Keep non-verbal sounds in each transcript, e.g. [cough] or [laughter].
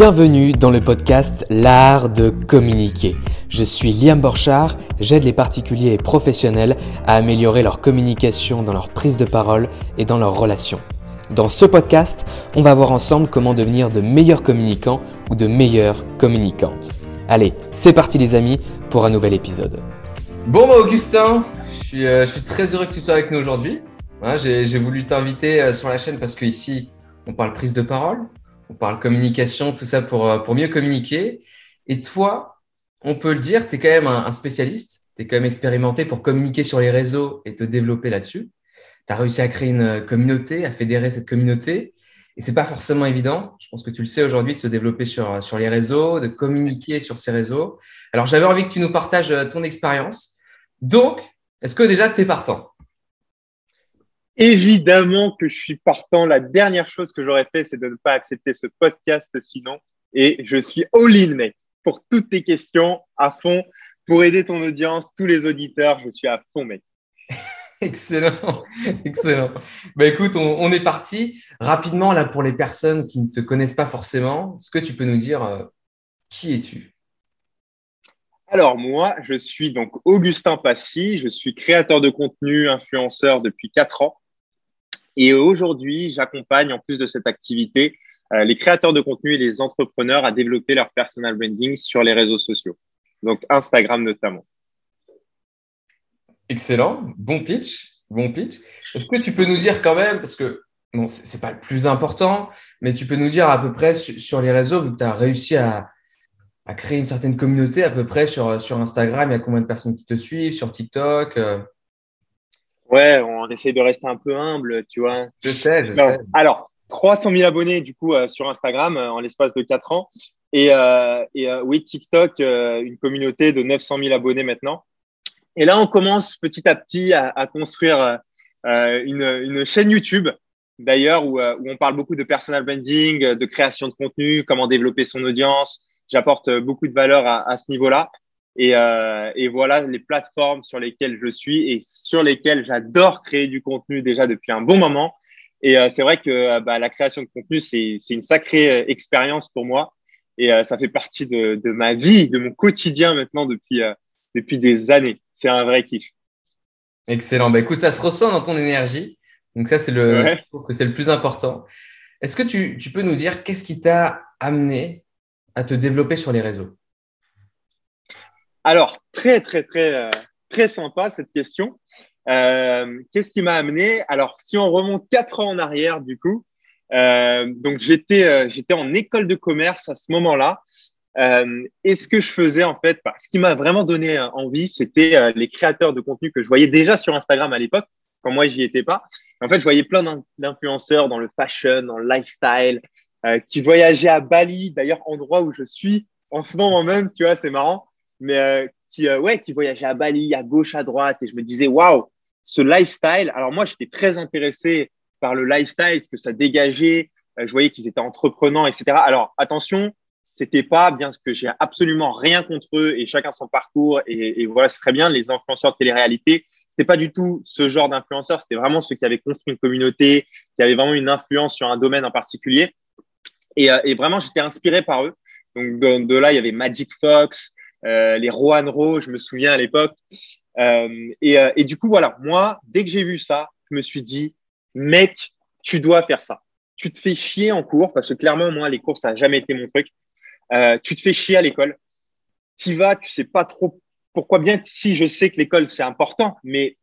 Bienvenue dans le podcast L'art de communiquer. Je suis Liam Borchard, j'aide les particuliers et professionnels à améliorer leur communication dans leur prise de parole et dans leurs relations. Dans ce podcast, on va voir ensemble comment devenir de meilleurs communicants ou de meilleures communicantes. Allez, c'est parti les amis pour un nouvel épisode. Bon bah Augustin, je suis, euh, très heureux que tu sois avec nous aujourd'hui. Hein, J'ai j'ai voulu t'inviter euh, sur la chaîne parce qu'ici, on parle prise de parole, on parle communication, tout ça pour, euh, pour mieux communiquer. Et toi, on peut le dire, tu es quand même un, spécialiste, tu es quand même expérimenté pour communiquer sur les réseaux et te développer là-dessus. Tu as réussi à créer une communauté, à fédérer cette communauté. Et c'est pas forcément évident. Je pense que tu le sais aujourd'hui de se développer sur, sur les réseaux, de communiquer sur ces réseaux. Alors, j'avais envie que tu nous partages euh, ton expérience. Donc, est-ce que déjà tu es partant? Évidemment que je suis partant. La dernière chose que j'aurais fait, c'est de ne pas accepter ce podcast sinon. Et je suis all-in, mec. Pour toutes tes questions, à fond. Pour aider ton audience, tous les auditeurs, je suis à fond, mec. [laughs] Excellent, excellent. Bah, écoute, on, on est parti. Rapidement, là, pour les personnes qui ne te connaissent pas forcément, est-ce que tu peux nous dire euh, qui es-tu? Alors, moi, je suis donc Augustin Passy. Je suis créateur de contenu, influenceur depuis quatre ans. Et aujourd'hui, j'accompagne, en plus de cette activité, euh, les créateurs de contenu et les entrepreneurs à développer leur personal branding sur les réseaux sociaux. Donc, Instagram notamment. Excellent, bon pitch, bon pitch. Est-ce que tu peux nous dire quand même, parce que c'est c'est pas le plus important, mais tu peux nous dire à peu près su- sur les réseaux, tu as réussi à, créer une certaine communauté à peu près sur, sur Instagram, il y a combien de personnes qui te suivent, sur TikTok euh, Ouais, on essaie de rester un peu humble, tu vois. Je sais, je Non. sais. Alors, 300 000 abonnés du coup euh, sur Instagram euh, en l'espace de 4 ans. Et, euh, et oui, TikTok, une communauté de 900 000 abonnés maintenant. Et là, on commence petit à petit à, à construire une, une chaîne YouTube, d'ailleurs, où, où on parle beaucoup de personal branding, de création de contenu, comment développer son audience. J'apporte beaucoup de valeur à, à ce niveau-là. Et, euh, et voilà les plateformes sur lesquelles je suis et sur lesquelles j'adore créer du contenu déjà depuis un bon moment. Et euh, c'est vrai que euh, bah, la création de contenu, c'est une sacrée expérience pour moi. Et euh, ça fait partie de, de ma vie, de mon quotidien maintenant depuis, depuis des années. C'est un vrai kiff. Excellent. Bah, écoute, ça se ressent dans ton énergie. Donc ça, c'est le, Ouais. c'est le plus important. Est-ce que tu, tu peux nous dire qu'est-ce qui t'a amené à te développer sur les réseaux? Alors, très, très, très, euh, très sympa cette question. Euh, Qu'est-ce qui m'a amené? Alors, si on remonte quatre ans en arrière, du coup, euh, donc j'étais euh, j'étais en école de commerce à ce moment-là. Euh, et ce que je faisais, en fait, bah, ce qui m'a vraiment donné euh, envie, c'était les créateurs de contenu que je voyais déjà sur Instagram à l'époque, quand moi, j'y étais pas. En fait, je voyais plein d'in- d'influenceurs dans le fashion, dans le lifestyle, qui voyageaient à Bali, d'ailleurs, endroit où je suis en ce moment même, tu vois, c'est marrant mais euh, qui, euh, ouais, qui voyageait à Bali, à gauche, à droite. Et je me disais, waouh, ce lifestyle. Alors, moi, j'étais très intéressé par le lifestyle, ce que ça dégageait. Euh, je voyais qu'ils étaient entreprenants, etc. Alors, attention, c'était pas bien ce que j'ai absolument rien contre eux et chacun son parcours. Et, voilà, c'est très bien. Les influenceurs de télé-réalité, c'était pas du tout ce genre d'influenceurs. C'était vraiment ceux qui avaient construit une communauté, qui avaient vraiment une influence sur un domaine en particulier. Et, vraiment, j'étais inspiré par eux. Donc, de, là, il y avait Magic Fox, les Rohan Ro, je me souviens à l'époque. Euh, et, euh, et du coup, voilà, moi, dès que j'ai vu ça, je me suis dit, mec, tu dois faire ça. Tu te fais chier en cours, parce que clairement, moi, les cours, ça n'a jamais été mon truc. Euh, tu te fais chier à l'école. Tu vas, tu sais pas trop pourquoi bien si je sais que l'école, c'est important, mais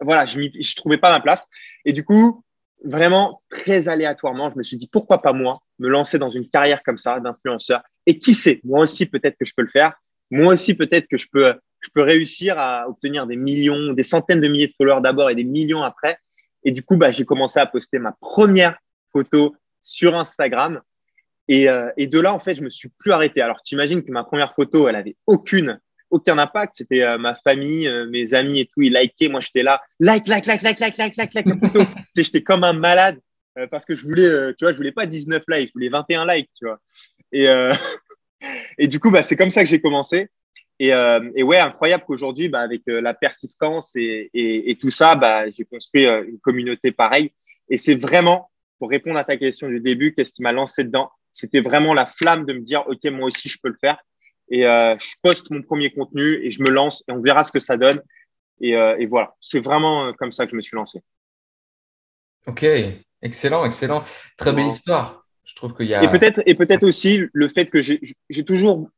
voilà, je ne trouvais pas ma place. Et du coup, vraiment, très aléatoirement, je me suis dit, pourquoi pas moi, me lancer dans une carrière comme ça, d'influenceur. Et qui sait, moi aussi, peut-être que je peux le faire moi aussi, peut-être que je peux, je peux réussir à obtenir des millions, des centaines de milliers de followers d'abord et des millions après. Et du coup, bah, j'ai commencé à poster ma première photo sur Instagram. Et, euh, et de là, en fait, je me suis plus arrêté. Alors, tu imagines que ma première photo, elle avait aucune, aucun impact. C'était euh, ma famille, euh, mes amis et tout, ils likaient. Moi, j'étais là, like, like, like, like, like, like, like, like la photo. [laughs] j'étais comme un malade euh, parce que je voulais, euh, tu vois, je voulais pas 19 likes, je voulais 21 likes, tu vois. Et, euh, et du coup, bah, c'est comme ça que j'ai commencé. Et, euh, et ouais, incroyable qu'aujourd'hui, bah, avec euh, la persistance et, et, et tout ça, bah, j'ai construit euh, une communauté pareille. Et c'est vraiment, pour répondre à ta question du début, qu'est-ce qui m'a lancé dedans? C'était vraiment la flamme de me dire, OK, moi aussi, je peux le faire. Et je poste mon premier contenu et je me lance et on verra ce que ça donne. Et, et voilà, c'est vraiment comme ça que je me suis lancé. Ok, excellent, excellent. Très belle histoire. Je trouve qu'il y a. Et peut-être, et peut-être aussi le fait que j'ai toujours,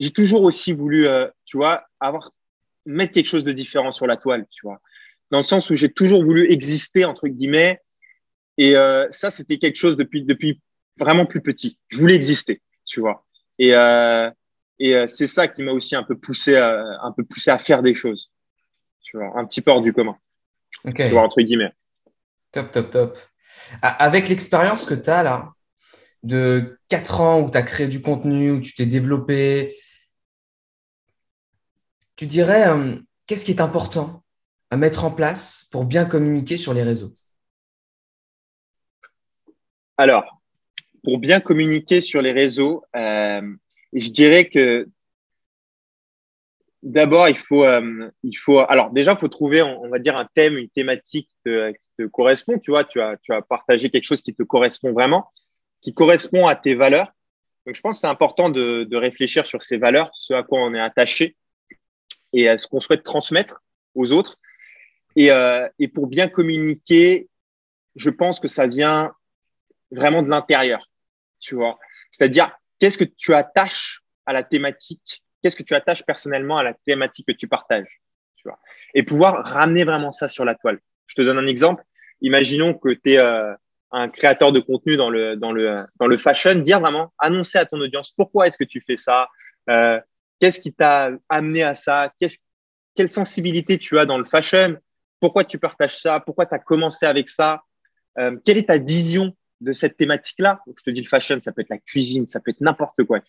j'ai toujours aussi voulu, tu vois, avoir mettre quelque chose de différent sur la toile, tu vois. Dans le sens où j'ai toujours voulu exister, entre guillemets. Et euh, ça, c'était quelque chose depuis, depuis vraiment plus petit. Je voulais exister, tu vois. Et, euh, et euh, c'est ça qui m'a aussi un peu poussé, à, un peu poussé à faire des choses, tu vois, un petit peu hors du commun. Tu vois, entre guillemets. Top, top, top. Avec l'expérience que tu as là, de 4 ans où tu as créé du contenu, où tu t'es développé, tu dirais, euh, qu'est-ce qui est important à mettre en place pour bien communiquer sur les réseaux? Alors, pour bien communiquer sur les réseaux, euh, je dirais que d'abord, il faut, euh, il faut, alors déjà, il faut trouver, on, va dire, un thème, une thématique qui te, correspond. Tu vois, tu as partagé quelque chose qui te correspond vraiment, qui correspond à tes valeurs. Donc, je pense que c'est important de, réfléchir sur ces valeurs, ce à quoi on est attaché et ce qu'on souhaite transmettre aux autres. Et, euh, et, pour bien communiquer, je pense que ça vient vraiment de l'intérieur, tu vois. C'est-à-dire, qu'est-ce que tu attaches à la thématique? Qu'est-ce que tu attaches personnellement à la thématique que tu partages tu vois? Et pouvoir ramener vraiment ça sur la toile. Je te donne un exemple. Imaginons que tu es euh, un créateur de contenu dans le, dans, le, dans le fashion, dire vraiment, annoncer à ton audience pourquoi est-ce que tu fais ça, euh, Qu'est-ce qui t'a amené à ça Quelle sensibilité tu as dans le fashion Pourquoi tu partages ça Pourquoi tu as commencé avec ça euh, Quelle est ta vision de cette thématique-là? Je te dis le fashion, ça peut être la cuisine, ça peut être n'importe quoi.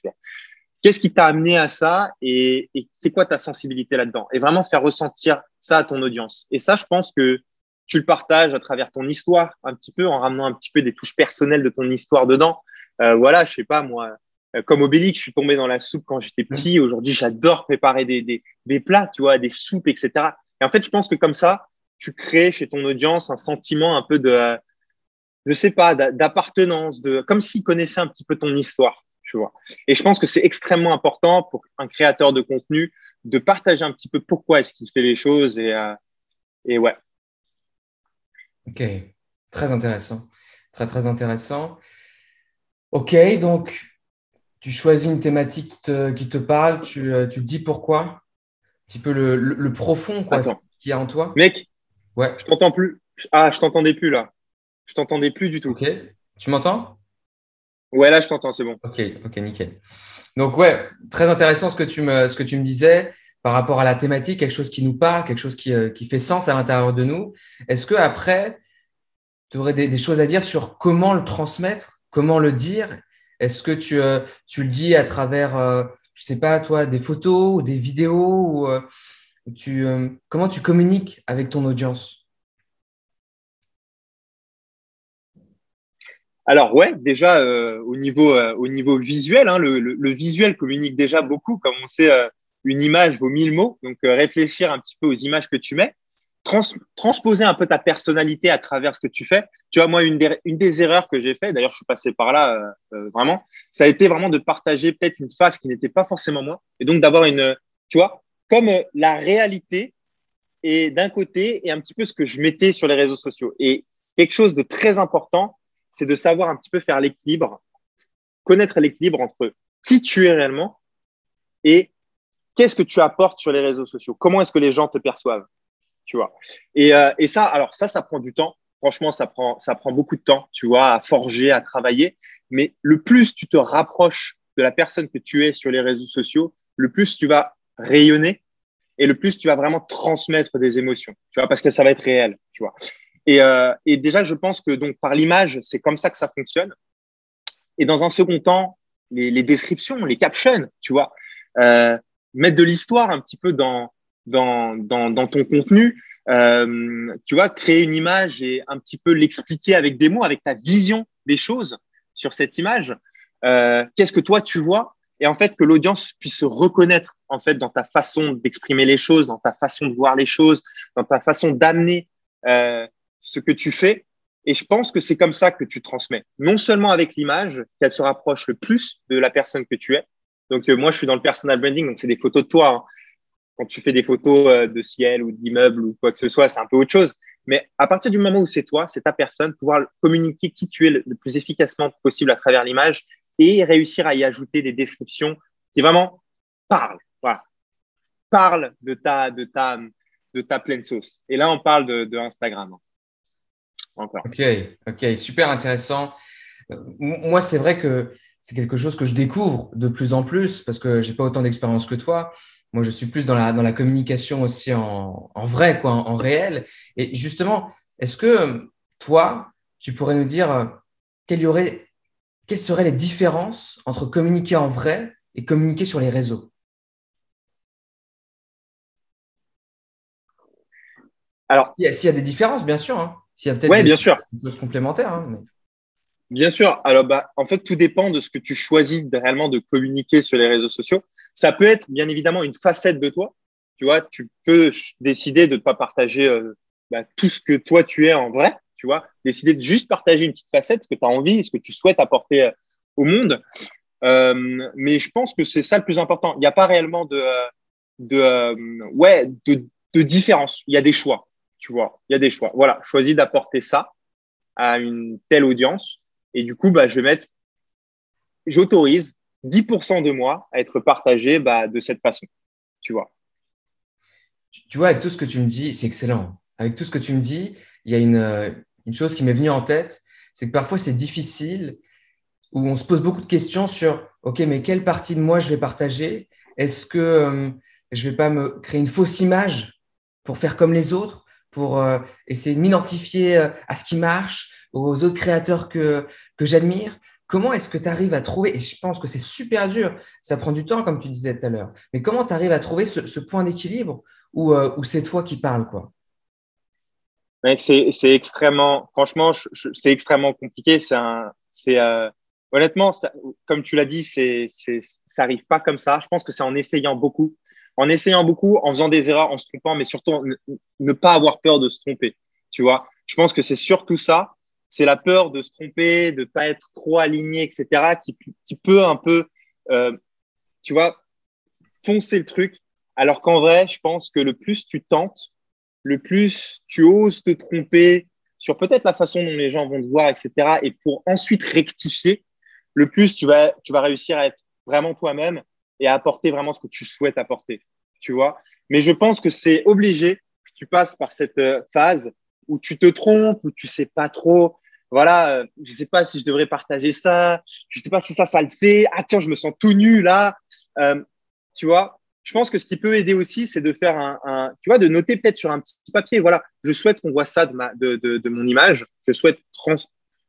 Qu'est-ce qui t'a amené à ça et, c'est quoi ta sensibilité là-dedans? Et vraiment faire ressentir ça à ton audience. Et ça, je pense que tu le partages à travers ton histoire un petit peu, en ramenant un petit peu des touches personnelles de ton histoire dedans. Euh, voilà, je sais pas moi, euh, comme Obélix, je suis tombé dans la soupe quand j'étais petit. Aujourd'hui, j'adore préparer des, des, des, plats, tu vois, des soupes, etc. Et en fait, je pense que comme ça, tu crées chez ton audience un sentiment un peu de, je sais pas, d'appartenance, de, comme s'ils connaissaient un petit peu ton histoire, tu vois. Et je pense que c'est extrêmement important pour un créateur de contenu de partager un petit peu pourquoi est-ce qu'il fait les choses et, euh, et ouais. Ok, très intéressant, très très intéressant. Ok, donc tu choisis une thématique qui te, parle, tu, euh, tu, dis pourquoi, un petit peu le, le, profond, quoi, ce qu'il y a en toi. Mec, ouais. je t'entends plus. Ah, je t'entendais plus là. Je t'entendais plus du tout. Ok. Tu m'entends? Ouais, là, je t'entends, c'est bon. Ok, ok, nickel. Donc, ouais, très intéressant ce que tu me, ce que tu me disais par rapport à la thématique, quelque chose qui nous parle, quelque chose qui, euh, fait sens à l'intérieur de nous. Est-ce que après, tu aurais des, choses à dire sur comment le transmettre, comment le dire? Est-ce que tu, euh, le dis à travers, euh, je sais pas, toi, des photos ou des vidéos ou, tu, Comment tu communiques avec ton audience? Alors ouais, déjà au niveau au niveau visuel, hein, le, visuel communique déjà beaucoup. Comme on sait, une image vaut mille mots. Donc réfléchir un petit peu aux images que tu mets transposer un peu ta personnalité à travers ce que tu fais. Tu vois, moi, une des, erreurs que j'ai fait, d'ailleurs, je suis passé par là euh, euh, vraiment, ça a été vraiment de partager peut-être une face qui n'était pas forcément moi, et donc d'avoir une, tu vois, comme euh, la réalité et d'un côté et un petit peu ce que je mettais sur les réseaux sociaux. Et quelque chose de très important, c'est de savoir un petit peu faire l'équilibre, connaître l'équilibre entre qui tu es réellement et qu'est-ce que tu apportes sur les réseaux sociaux? Comment est-ce que les gens te perçoivent? Tu vois? Et, euh, et, ça, alors ça, ça prend du temps. Franchement, ça prend, ça prend beaucoup de temps, tu vois, à forger, à travailler. Mais le plus tu te rapproches de la personne que tu es sur les réseaux sociaux, le plus tu vas rayonner et le plus tu vas vraiment transmettre des émotions, tu vois, parce que ça va être réel, tu vois. Et, euh, et déjà, je pense que donc par l'image, c'est comme ça que ça fonctionne. Et dans un second temps, les, descriptions, les captions, tu vois, euh, mettre de l'histoire un petit peu dans, dans, dans, dans ton contenu, euh, tu vois, créer une image et un petit peu l'expliquer avec des mots, avec ta vision des choses sur cette image. Euh, Qu'est-ce que toi tu vois? Et en fait que l'audience puisse se reconnaître en fait dans ta façon d'exprimer les choses, dans ta façon de voir les choses, dans ta façon d'amener euh, ce que tu fais. Et je pense que c'est comme ça que tu transmets. Non seulement avec l'image, qu'elle se rapproche le plus de la personne que tu es. Donc, euh, moi, je suis dans le personal branding, donc c'est des photos de toi. Hein. Quand tu fais des photos euh, de ciel ou d'immeuble ou quoi que ce soit, c'est un peu autre chose. Mais à partir du moment où c'est toi, c'est ta personne, pouvoir communiquer qui tu es le, plus efficacement possible à travers l'image et réussir à y ajouter des descriptions qui vraiment parlent. Voilà. Parlent de ta, de ta, de ta pleine sauce. Et là, on parle de, Instagram. Hein. Ok, ok, super intéressant. Euh, moi, c'est vrai que c'est quelque chose que je découvre de plus en plus parce que j'ai pas autant d'expérience que toi. Moi, je suis plus dans la, dans la communication aussi en, en vrai, quoi, en, réel. Et justement, est-ce que toi, tu pourrais nous dire euh, quelle y aurait, quelles seraient les différences entre communiquer en vrai et communiquer sur les réseaux? Alors, s'il y, a des différences, bien sûr. Hein. S'il y a peut-être ouais, bien sûr. des choses complémentaires. Hein, bien sûr. Alors, bah, en fait, tout dépend de ce que tu choisis réellement de communiquer sur les réseaux sociaux. Ça peut être, bien évidemment, une facette de toi. Tu vois, tu peux décider de ne pas partager euh, bah, tout ce que toi tu es en vrai. Tu vois, décider de juste partager une petite facette, ce que tu as envie, ce que tu souhaites apporter euh, au monde. Euh, mais je pense que c'est ça le plus important. Il n'y a pas réellement de, de, ouais, de, de différence. Il y a des choix tu vois, il y a des choix. Voilà, choisis d'apporter ça à une telle audience. Et du coup, bah, je vais mettre, j'autorise 10% de moi à être partagé bah, de cette façon. Tu vois. Tu vois, avec tout ce que tu me dis, c'est excellent. Avec tout ce que tu me dis, il y a une, une chose qui m'est venue en tête, c'est que parfois c'est difficile, où on se pose beaucoup de questions sur, OK, mais quelle partie de moi je vais partager? Est-ce que euh, je ne vais pas me créer une fausse image pour faire comme les autres pour euh, essayer de m'identifier euh, à ce qui marche, aux autres créateurs que, que j'admire Comment est-ce que tu arrives à trouver, et je pense que c'est super dur, ça prend du temps comme tu disais tout à l'heure, mais comment tu arrives à trouver ce, point d'équilibre où, euh, où c'est toi qui parles quoi? C'est, extrêmement, franchement, c'est extrêmement compliqué. C'est c'est, honnêtement, comme tu l'as dit, c'est, ça n'arrive pas comme ça. Je pense que c'est en essayant beaucoup, en essayant beaucoup, en faisant des erreurs, en se trompant, mais surtout ne, pas avoir peur de se tromper. Tu vois, je pense que c'est surtout ça. C'est la peur de se tromper, de pas être trop aligné, etc., qui, peut un peu, euh, tu vois, foncer le truc. Alors qu'en vrai, je pense que le plus tu tentes, le plus tu oses te tromper sur peut-être la façon dont les gens vont te voir, etc., et pour ensuite rectifier, le plus tu vas, tu vas réussir à être vraiment toi-même et à apporter vraiment ce que tu souhaites apporter, tu vois. Mais je pense que c'est obligé que tu passes par cette euh, phase où tu te trompes, où tu sais pas trop. Voilà, je sais pas si je devrais partager ça. Je sais pas si ça, ça le fait. Ah tiens, je me sens tout nu là. Euh, tu vois, je pense que ce qui peut aider aussi, c'est de faire un, tu vois, de noter peut-être sur un petit papier. Voilà, je souhaite qu'on voit ça de, mon image. Je souhaite trans,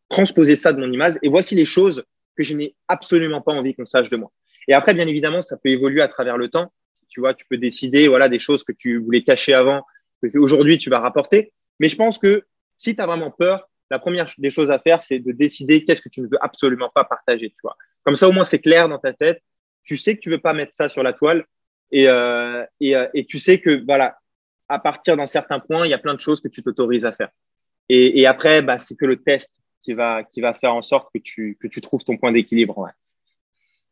transposer ça de mon image. Et voici les choses que je n'ai absolument pas envie qu'on sache de moi. Et après, bien évidemment, ça peut évoluer à travers le temps. Tu vois, tu peux décider voilà, des choses que tu voulais cacher avant, que aujourd'hui tu vas rapporter. Mais je pense que si tu as vraiment peur, la première des choses à faire, c'est de décider qu'est-ce que tu ne veux absolument pas partager. Tu. Comme ça, au moins, c'est clair dans ta tête. Tu sais que tu veux pas mettre ça sur la toile. Et, euh, euh, et tu sais que, voilà, à partir d'un certain point, il y a plein de choses que tu t'autorises à faire. Et, après, bah, c'est que le test qui va, qui faire en sorte que tu, que trouves ton point d'équilibre.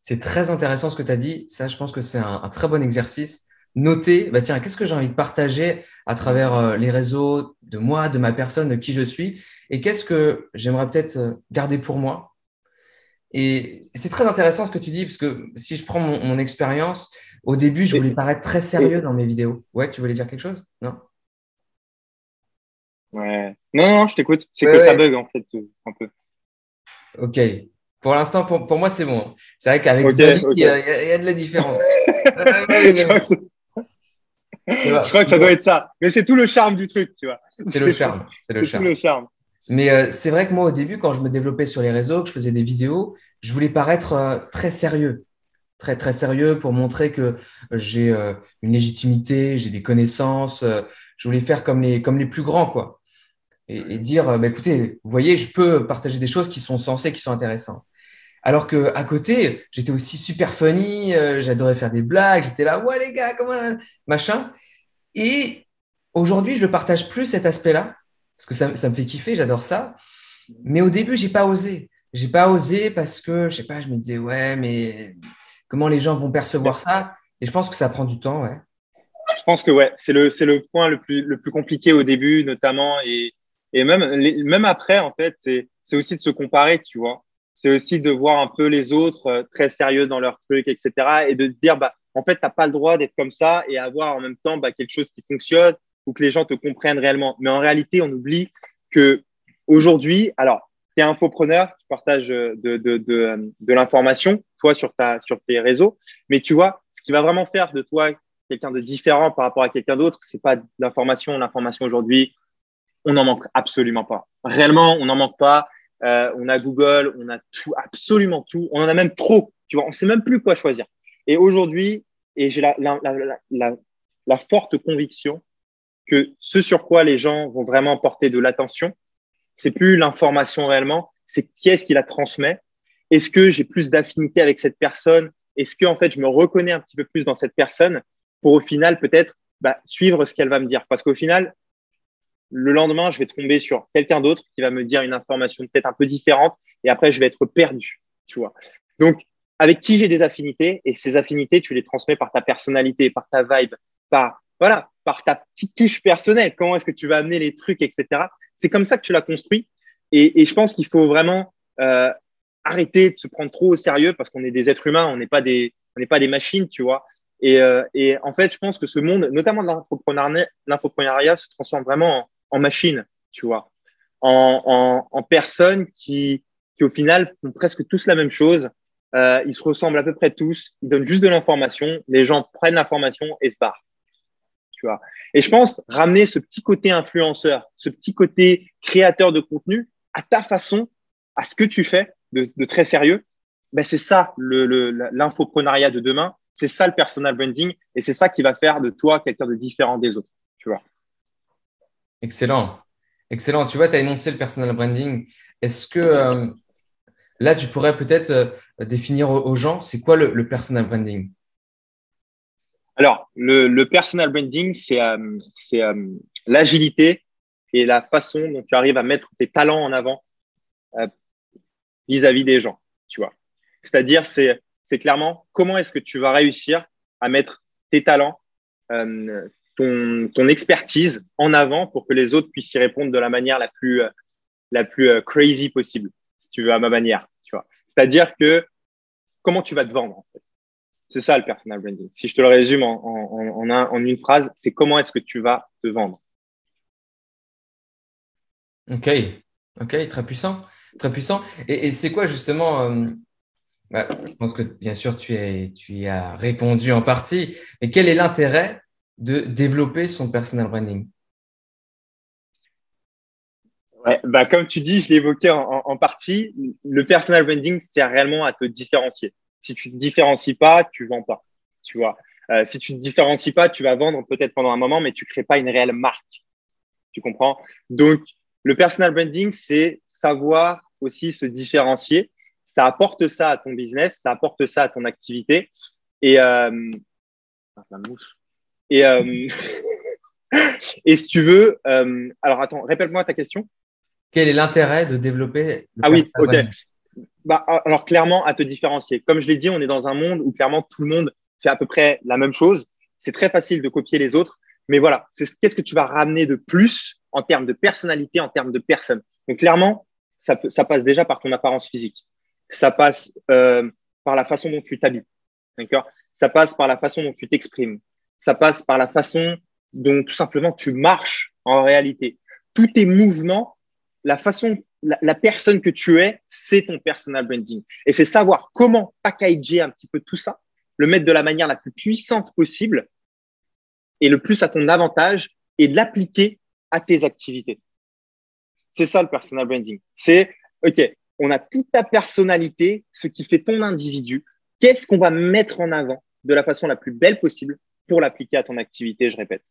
C'est très intéressant ce que tu as dit. Ça, je pense que c'est un, très bon exercice. Noter, bah tiens, qu'est-ce que j'ai envie de partager à travers euh, les réseaux de moi, de ma personne, de qui je suis, et qu'est-ce que j'aimerais peut-être euh, garder pour moi? Et c'est très intéressant ce que tu dis, parce que si je prends mon, expérience, au début, je voulais paraître très sérieux dans mes vidéos. Ouais, tu voulais dire quelque chose? Non? Ouais. Non, non, je t'écoute. C'est que ça bug, en fait, un peu. Ok. Pour l'instant, pour, moi, c'est bon. C'est vrai qu'avec okay, il, y a, de la différence. [laughs] je, crois que ça doit être ça. Mais c'est tout le charme du truc, tu vois. C'est le charme. C'est le, charme. le charme. Mais euh, c'est vrai que moi, au début, quand je me développais sur les réseaux, que je faisais des vidéos, je voulais paraître euh, très sérieux. Très, très sérieux pour montrer que j'ai euh, une légitimité, j'ai des connaissances. je voulais faire comme les, comme les plus grands, quoi. Et, dire, bah, écoutez, vous voyez, je peux partager des choses qui sont sensées, qui sont intéressantes. Alors que à côté, j'étais aussi super funny, euh, j'adorais faire des blagues, j'étais là, ouais les gars, comment machin. Et aujourd'hui, je ne partage plus cet aspect-là parce que ça, me fait kiffer, j'adore ça. Mais au début, j'ai pas osé. J'ai pas osé parce que, je sais pas, je me disais, ouais, mais comment les gens vont percevoir ça? Et je pense que ça prend du temps, ouais. Je pense que ouais, c'est le, c'est le point le plus, le plus compliqué au début, notamment, et, et même, même après, en fait, c'est, c'est aussi de se comparer, tu vois. C'est aussi de voir un peu les autres euh, très sérieux dans leurs trucs, etc. Et de dire, bah, en fait, tu n'as pas le droit d'être comme ça et avoir en même temps bah, quelque chose qui fonctionne ou que les gens te comprennent réellement. Mais en réalité, on oublie que aujourd'hui, alors, tu es infopreneur, tu partages de, de, de, de l'information, toi, sur, ta, sur tes réseaux, mais tu vois, ce qui va vraiment faire de toi quelqu'un de différent par rapport à quelqu'un d'autre, c'est pas l'information. L'information aujourd'hui, on n'en manque absolument pas. Réellement, on n'en manque pas. Euh, on a Google, on a tout, absolument tout. On en a même trop. Tu vois, on sait même plus quoi choisir. Et aujourd'hui, et j'ai la, forte conviction que ce sur quoi les gens vont vraiment porter de l'attention, c'est plus l'information réellement, c'est qui est-ce qui la transmet. Est-ce que j'ai plus d'affinité avec cette personne? Est-ce que en fait je me reconnais un petit peu plus dans cette personne pour au final peut-être bah, suivre ce qu'elle va me dire? Parce qu'au final, le lendemain, je vais tomber sur quelqu'un d'autre qui va me dire une information peut-être un peu différente et après je vais être perdu, tu vois. Donc avec qui j'ai des affinités et ces affinités, tu les transmets par ta personnalité, par ta vibe, par voilà, par ta petite touche personnelle. Comment est-ce que tu vas amener les trucs, etc. C'est comme ça que tu l'as construit. Et, je pense qu'il faut vraiment euh, arrêter de se prendre trop au sérieux parce qu'on est des êtres humains, on n'est pas des, pas des machines, tu vois. Et, euh, et, en fait, je pense que ce monde, notamment l'infoprenariat, se transforme vraiment en, en, machine, tu vois, en, personnes qui, qui, au final, font presque tous la même chose, euh, ils se ressemblent à peu près tous. Ils donnent juste de l'information. Les gens prennent l'information et se barrent. Tu vois. Et je pense ramener ce petit côté influenceur, ce petit côté créateur de contenu à ta façon, à ce que tu fais de, de très sérieux. Ben c'est ça l'infoprenariat de demain. C'est ça le personal branding et c'est ça qui va faire de toi quelqu'un de différent des autres. Tu vois. Excellent. Excellent. Tu vois, tu as énoncé le personal branding. Est-ce que euh, là, tu pourrais peut-être euh, définir aux gens, c'est quoi le, personal branding? Alors, le, personal branding, c'est euh, l'agilité et la façon dont tu arrives à mettre tes talents en avant vis-à-vis des gens, tu vois. C'est-à-dire, c'est clairement comment est-ce que tu vas réussir à mettre tes talents, ton, expertise en avant pour que les autres puissent y répondre de la manière la plus, la plus crazy possible, si tu veux, à ma manière. C'est-à-dire que comment tu vas te vendre en fait. C'est ça le personal branding. Si je te le résume en, en, en, une phrase, c'est comment est-ce que tu vas te vendre. Ok, ok, très puissant, très puissant. Et, c'est quoi justement euh, bah, Je pense que bien sûr tu, es, tu y as répondu en partie, mais quel est l'intérêt de développer son personal branding bah, comme tu dis, je l'ai évoqué en, partie, le personal branding sert réellement à te différencier. Si tu te différencies pas, tu vends pas. Tu vois. Euh, si tu te différencies pas, tu vas vendre peut-être pendant un moment, mais tu crées pas une réelle marque. Tu comprends? Donc, le personal branding, c'est savoir aussi se différencier. Ça apporte ça à ton business, ça apporte ça à ton activité. Et euh... la mouche. Et euh... [laughs] et si tu veux, euh... alors attends, répète-moi ta question. Quel est l'intérêt de développer Ah oui, ok. Bah, alors clairement, à te différencier. Comme je l'ai dit, on est dans un monde où clairement tout le monde fait à peu près la même chose. C'est très facile de copier les autres. Mais voilà, c'est qu'est-ce que tu vas ramener de plus en termes de personnalité, en termes de personne? Donc clairement, ça, ça passe déjà par ton apparence physique. Ça passe euh, par la façon dont tu t'habilles. D'accord? Ça passe par la façon dont tu t'exprimes. Ça passe par la façon dont tout simplement tu marches en réalité. Tous tes mouvements la façon, la, personne que tu es, c'est ton personal branding. Et c'est savoir comment packager un petit peu tout ça, le mettre de la manière la plus puissante possible et le plus à ton avantage et l'appliquer à tes activités. C'est ça le personal branding. C'est, OK, on a toute ta personnalité, ce qui fait ton individu. Qu'est-ce qu'on va mettre en avant de la façon la plus belle possible pour l'appliquer à ton activité, je répète.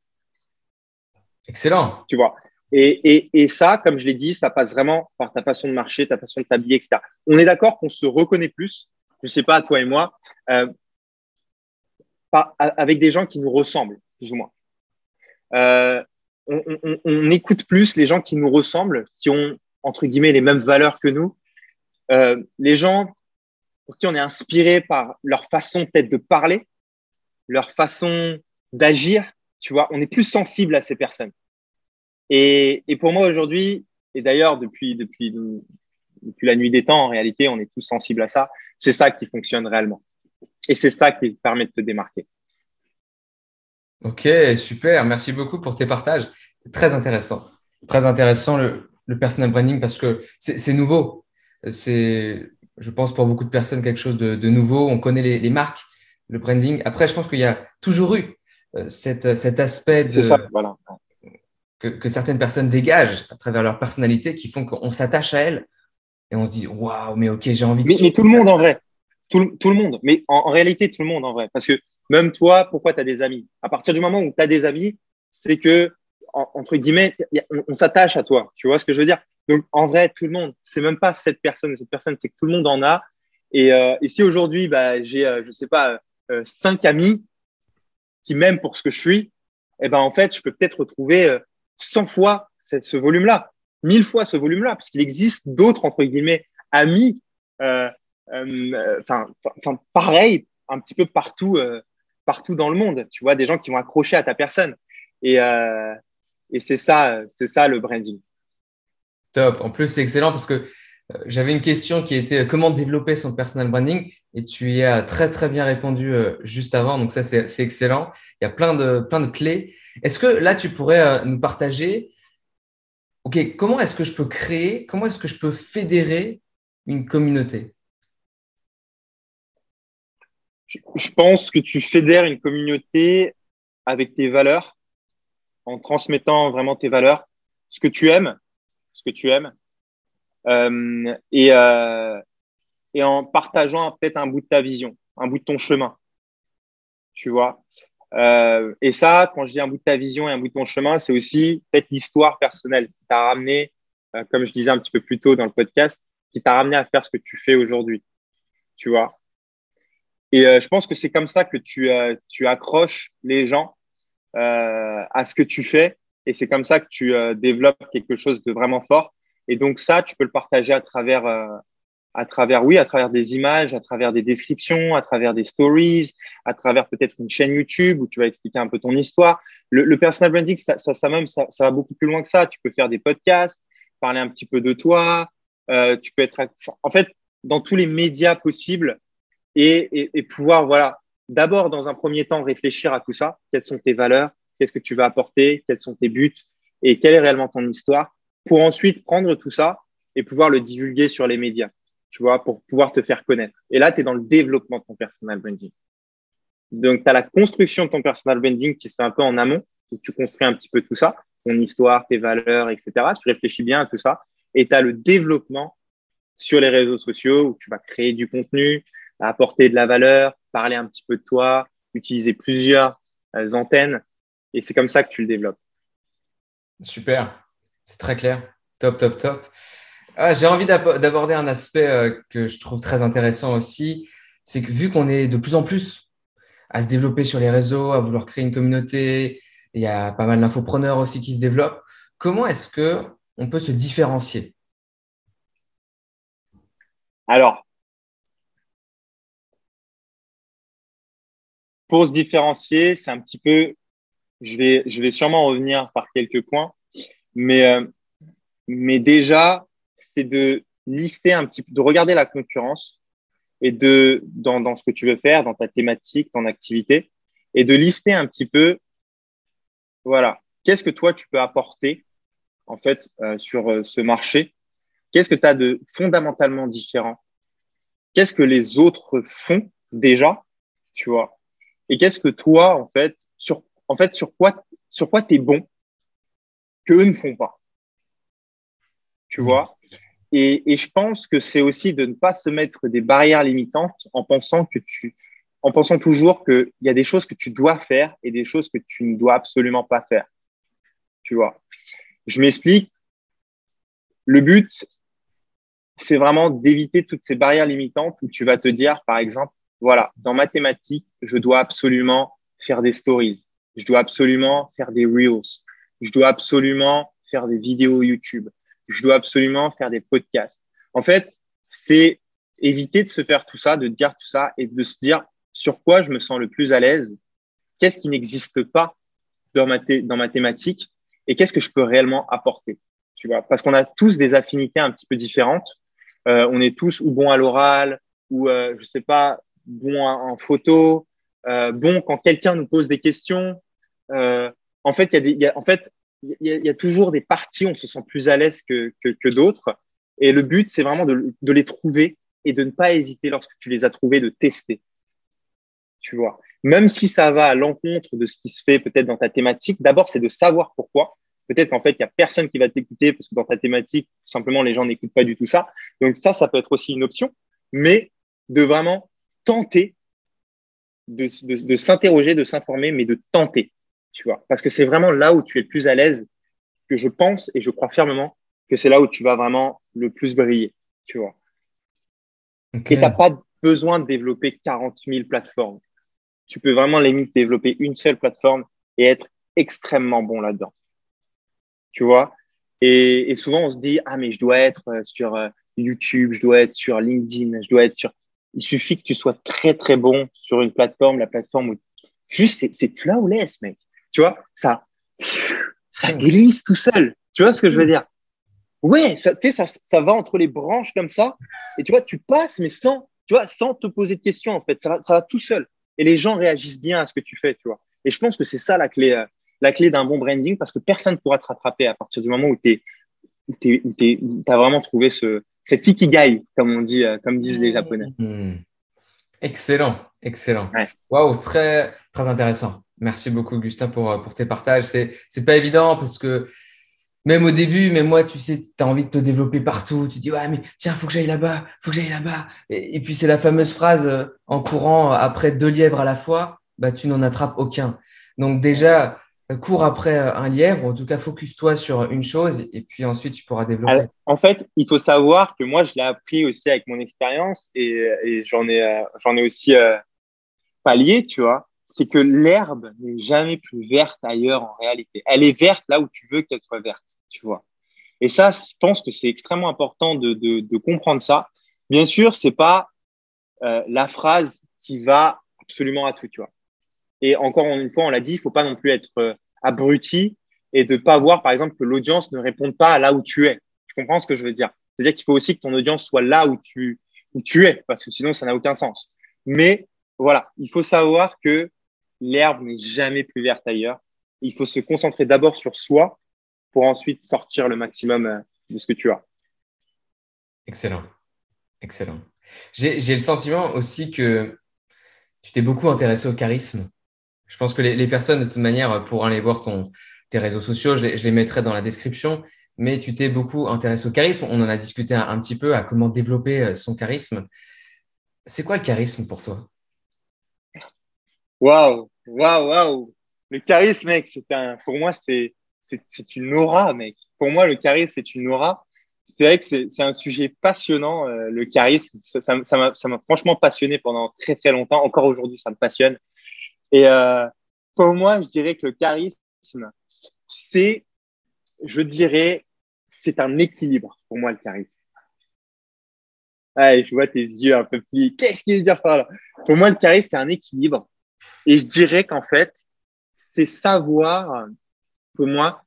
Excellent. Tu vois. Et, et, et, ça, comme je l'ai dit, ça passe vraiment par ta façon de marcher, ta façon de t'habiller, etc. On est d'accord qu'on se reconnaît plus, je sais pas, toi et moi, euh, pas, avec des gens qui nous ressemblent, plus ou moins. Euh, on, on, on, écoute plus les gens qui nous ressemblent, qui ont entre guillemets, les mêmes valeurs que nous. Euh, les gens pour qui on est inspiré par leur façon peut-être de parler, leur façon d'agir, tu vois, on est plus sensible à ces personnes. Et, pour moi aujourd'hui, et d'ailleurs depuis, depuis, depuis la nuit des temps, en réalité, on est tous sensibles à ça, c'est ça qui fonctionne réellement. Et c'est ça qui permet de te démarquer. Ok, super. Merci beaucoup pour tes partages. Très intéressant. Très intéressant le, le personal branding parce que c'est nouveau. C'est, je pense, pour beaucoup de personnes, quelque chose de, nouveau. On connaît les, marques, le branding. Après, je pense qu'il y a toujours eu euh, cette, cet aspect de, ça, voilà. que, que, certaines personnes dégagent à travers leur personnalité qui font qu'on s'attache à elles et on se dit waouh, mais ok, j'ai envie de. Mais, mais, tout le monde en vrai. Tout, tout le monde. Mais en, en, réalité, tout le monde en vrai. Parce que même toi, pourquoi tu as des amis? À partir du moment où tu as des amis, c'est que, en, entre guillemets, on, on s'attache à toi. Tu vois ce que je veux dire? Donc, en vrai, tout le monde, c'est même pas cette personne, cette personne, c'est que tout le monde en a. Et, euh, et si aujourd'hui, bah, j'ai, euh, je sais pas, euh, cinq amis qui m'aiment pour ce que je suis, eh ben, en fait, je peux peut-être retrouver 100 fois ce volume-là, 1000 fois ce volume-là, parce qu'il existe d'autres, entre guillemets, amis, enfin, euh, pareil, un petit peu partout, euh, partout dans le monde. Tu vois, des gens qui vont accrocher à ta personne. Et, euh, et c'est ça, c'est ça le branding. Top. En plus, c'est excellent parce que j'avais une question qui était comment développer son personal branding? Et tu y as très très bien répondu juste avant. Donc ça, c'est excellent. Il y a plein de, clés. Est-ce que là, tu pourrais nous partager, OK, comment est-ce que je peux créer, comment est-ce que je peux fédérer une communauté? Je pense que tu fédères une communauté avec tes valeurs, en transmettant vraiment tes valeurs, ce que tu aimes, ce que tu aimes, euh, et, euh, et en partageant peut-être un bout de ta vision, un bout de ton chemin. Tu vois? Euh, et ça, quand je dis un bout de ta vision et un bout de ton chemin, c'est aussi peut-être l'histoire personnelle, ce qui t'a ramené, euh, comme je disais un petit peu plus tôt dans le podcast, qui t'a ramené à faire ce que tu fais aujourd'hui. Tu vois? Et euh, je pense que c'est comme ça que tu, euh, accroches les gens euh, à ce que tu fais. Et c'est comme ça que tu euh, développes quelque chose de vraiment fort. Et donc ça, tu peux le partager à travers, euh, à travers, oui, à travers des images, à travers des descriptions, à travers des stories, à travers peut-être une chaîne YouTube où tu vas expliquer un peu ton histoire. Le, personal branding, ça, même, ça, va beaucoup plus loin que ça. Tu peux faire des podcasts, parler un petit peu de toi. tu peux être, en fait, dans tous les médias possibles et, et, et pouvoir, voilà, d'abord, dans un premier temps, réfléchir à tout ça. Quelles sont tes valeurs? Qu'est-ce que tu vas apporter? Quels sont tes buts? Et quelle est réellement ton histoire? Pour ensuite prendre tout ça et pouvoir le divulguer sur les médias, tu vois, pour pouvoir te faire connaître. Et là, tu es dans le développement de ton personal branding. Donc, tu as la construction de ton personal branding qui se fait un peu en amont, où tu construis un petit peu tout ça, ton histoire, tes valeurs, etc. Tu réfléchis bien à tout ça. Et tu as le développement sur les réseaux sociaux où tu vas créer du contenu, apporter de la valeur, parler un petit peu de toi, utiliser plusieurs euh, antennes. Et c'est comme ça que tu le développes. Super, c'est très clair. Top, top, top. Ah, J'ai envie d'aborder un aspect euh, que je trouve très intéressant aussi. C'est que vu qu'on est de plus en plus à se développer sur les réseaux, à vouloir créer une communauté, il y a pas mal d'infopreneurs aussi qui se développent. Comment est-ce que on peut se différencier? Alors, pour se différencier, c'est un petit peu, je vais, je vais sûrement revenir par quelques points, mais, euh, mais déjà, c'est de lister un petit peu, de regarder la concurrence et de, dans, dans ce que tu veux faire, dans ta thématique, ton activité, et de lister un petit peu, voilà, qu'est-ce que toi tu peux apporter, en fait, euh, sur euh, ce marché? Qu'est-ce que tu as de fondamentalement différent? Qu'est-ce que les autres font déjà, tu vois? et qu'est-ce que toi, en fait, sur, en fait, sur quoi, sur quoi tu es bon? Que eux ne font pas. Tu mmh. vois? Et, et, je pense que c'est aussi de ne pas se mettre des barrières limitantes en pensant que tu, en pensant toujours qu'il y a des choses que tu dois faire et des choses que tu ne dois absolument pas faire. Tu vois? Je m'explique. Le but, c'est vraiment d'éviter toutes ces barrières limitantes où tu vas te dire, par exemple, voilà, dans mathématiques, je dois absolument faire des stories, je dois absolument faire des reels, je dois absolument faire des vidéos YouTube, je dois absolument faire des podcasts. En fait, c'est éviter de se faire tout ça, de dire tout ça et de se dire sur quoi je me sens le plus à l'aise, qu'est-ce qui n'existe pas dans ma, thématique et qu'est-ce que je peux réellement apporter. Tu vois, parce qu'on a tous des affinités un petit peu différentes. Euh, on est tous ou bon à l'oral, ou euh, je sais pas, bon en, photo, euh, bon quand quelqu'un nous pose des questions. En fait, il y a toujours des parties où on se sent plus à l'aise que, d'autres. Et le but, c'est vraiment de, les trouver et de ne pas hésiter lorsque tu les as trouvés, de tester. Tu vois, même si ça va à l'encontre de ce qui se fait peut-être dans ta thématique, d'abord, c'est de savoir pourquoi. Peut-être qu'en fait, il y a personne qui va t'écouter parce que dans ta thématique, simplement, les gens n'écoutent pas du tout ça. Donc ça, ça peut être aussi une option, mais de vraiment tenter de s'interroger, de s'informer, mais de tenter, tu vois, parce que c'est vraiment là où tu es le plus à l'aise que je pense et je crois fermement que c'est là où tu vas vraiment le plus briller, tu vois. Okay. Et tu n'as pas besoin de développer 40 000 plateformes. Tu peux vraiment limite développer une seule plateforme et être extrêmement bon là-dedans. Tu vois? Et, et, souvent, on se dit, ah, mais je dois être euh, sur euh, YouTube, je dois être sur LinkedIn, je dois être sur... Il suffit que tu sois très, très bon sur une plateforme, la plateforme où... Juste, c'est là où laisse, mec. Tu vois, ça, ça glisse tout seul. Tu vois ce que je veux dire? Ouais, ça, ça, ça va entre les branches comme ça. Et tu vois, tu passes, mais sans, tu vois, sans te poser de questions, en fait. Ça va, ça va tout seul. Et les gens réagissent bien à ce que tu fais, tu vois. Et je pense que c'est ça la clé, euh, la clé d'un bon branding parce que personne ne pourra te rattraper à partir du moment où tu as vraiment trouvé ce, cet ikigai, comme on dit, euh, comme disent les Japonais. Mmh. Excellent, excellent. Waouh, wow, très, très intéressant. Merci beaucoup, Augustin, pour, euh, pour tes partages. C'est, c'est pas évident parce que même au début, mais moi, tu sais, tu as envie de te développer partout. Tu dis, ouais, mais tiens, faut que j'aille là-bas, faut que j'aille là-bas. Et, puis, c'est la fameuse phrase euh, en courant après deux lièvres à la fois, bah, tu n'en attrapes aucun. Donc, déjà, cours après un lièvre, en tout cas, focus-toi sur une chose et puis ensuite, tu pourras développer. En fait, il faut savoir que moi, je l'ai appris aussi avec mon expérience et, j'en ai, j'en ai aussi euh, pallié, tu vois c'est que l'herbe n'est jamais plus verte ailleurs en réalité. Elle est verte là où tu veux qu'elle soit verte, tu vois. Et ça, je pense que c'est extrêmement important de, de, de, comprendre ça. Bien sûr, c'est pas euh, la phrase qui va absolument à tout, tu vois. Et encore une fois, on l'a dit, il faut pas non plus être euh, abruti et de pas voir, par exemple, que l'audience ne réponde pas à là où tu es. Tu comprends ce que je veux dire? C'est-à-dire qu'il faut aussi que ton audience soit là où tu, où tu es, parce que sinon, ça n'a aucun sens. Mais voilà, il faut savoir que l'herbe n'est jamais plus verte ailleurs. Il faut se concentrer d'abord sur soi pour ensuite sortir le maximum euh, de ce que tu as. Excellent. Excellent. J'ai le sentiment aussi que tu t'es beaucoup intéressé au charisme. Je pense que les, personnes, de toute manière, pourront aller voir ton, tes réseaux sociaux. Je les, mettrai dans la description. Mais tu t'es beaucoup intéressé au charisme. On en a discuté un, un petit peu à comment développer euh, son charisme. C'est quoi le charisme pour toi? Waouh, waouh, waouh. Le charisme, mec, c'est un, pour moi, c'est, c'est, une aura, mec. Pour moi, le charisme, c'est une aura. C'est vrai que c'est, un sujet passionnant, euh, le charisme. Ça, m'a, ça m'a franchement passionné pendant très, très longtemps. Encore aujourd'hui, ça me passionne. Et euh, pour moi, je dirais que le charisme, c'est, je dirais, c'est un équilibre pour moi, le charisme. Ouais, je vois tes yeux un peu plus. Qu'est-ce qu'il veut dire par là? Pour moi, le charisme, c'est un équilibre et je dirais qu'en fait, c'est savoir, pour moi,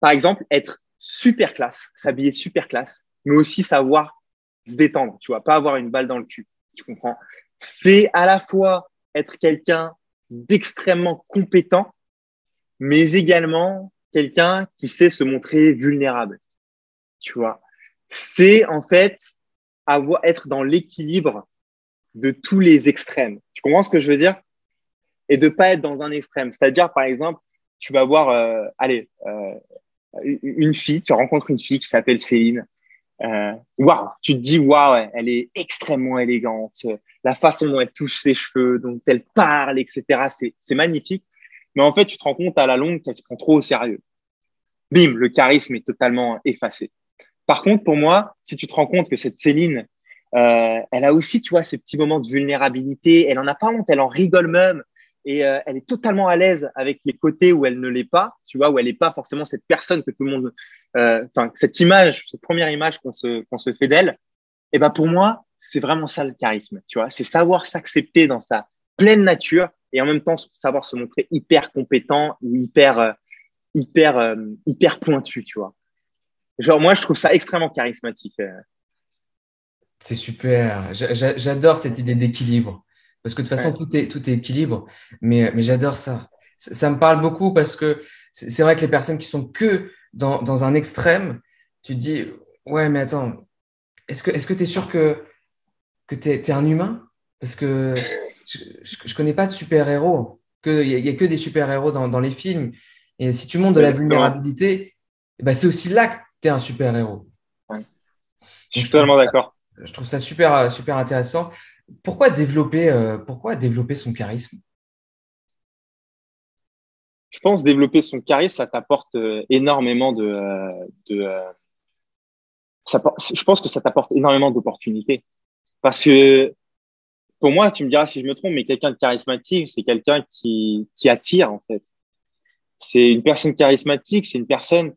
par exemple, être super classe, s'habiller super classe, mais aussi savoir se détendre, tu vois, pas avoir une balle dans le cul, tu comprends? C'est à la fois être quelqu'un d'extrêmement compétent, mais également quelqu'un qui sait se montrer vulnérable, tu vois? C'est en fait avoir, être dans l'équilibre de tous les extrêmes. Tu comprends ce que je veux dire? Et de pas être dans un extrême. C'est-à-dire, par exemple, tu vas voir, euh, allez, euh, une fille, tu rencontres une fille qui s'appelle Céline. Euh, waouh, tu te dis waouh, elle est extrêmement élégante. La façon dont elle touche ses cheveux, dont elle parle, etc. C'est magnifique. Mais en fait, tu te rends compte à la longue qu'elle se prend trop au sérieux. Bim, le charisme est totalement effacé. Par contre, pour moi, si tu te rends compte que cette Céline, elle a aussi, tu vois, ces petits moments de vulnérabilité. Elle en a pas honte, elle en rigole même et euh, elle est totalement à l'aise avec les côtés où elle ne l'est pas, tu vois, où elle n'est pas forcément cette personne que tout le monde, euh, enfin, cette image, cette première image qu'on se, fait d'elle. Et ben, pour moi, c'est vraiment ça le charisme, tu vois. C'est savoir s'accepter dans sa pleine nature et en même temps savoir se montrer hyper compétent ou hyper, euh, hyper, hyper pointu, tu vois. Genre, moi, je trouve ça extrêmement charismatique. C'est super. J'adore cette idée d'équilibre. Parce que de toute façon, tout, est, tout est équilibre. Mais, mais j'adore ça. ça. me parle beaucoup parce que c'est vrai que les personnes qui sont que dans, dans un extrême, tu te dis, ouais, mais attends, est-ce que tu es sûr que, que tu es, un humain? Parce que je ne connais pas de super-héros. Il n'y a, a, que des super-héros dans, dans, les films. Et si tu montres de la vulnérabilité, eh ben c'est aussi là que tu es un super-héros. Je suis totalement d'accord. Je trouve ça super, super intéressant. Pourquoi développer, euh, pourquoi développer son charisme? Je pense développer son charisme, ça t'apporte euh, énormément de. Euh, de ça, je pense que ça t'apporte énormément d'opportunités. Parce que pour moi, tu me diras si je me trompe, mais quelqu'un de charismatique, c'est quelqu'un qui, qui attire, en fait. C'est une personne charismatique, c'est une personne.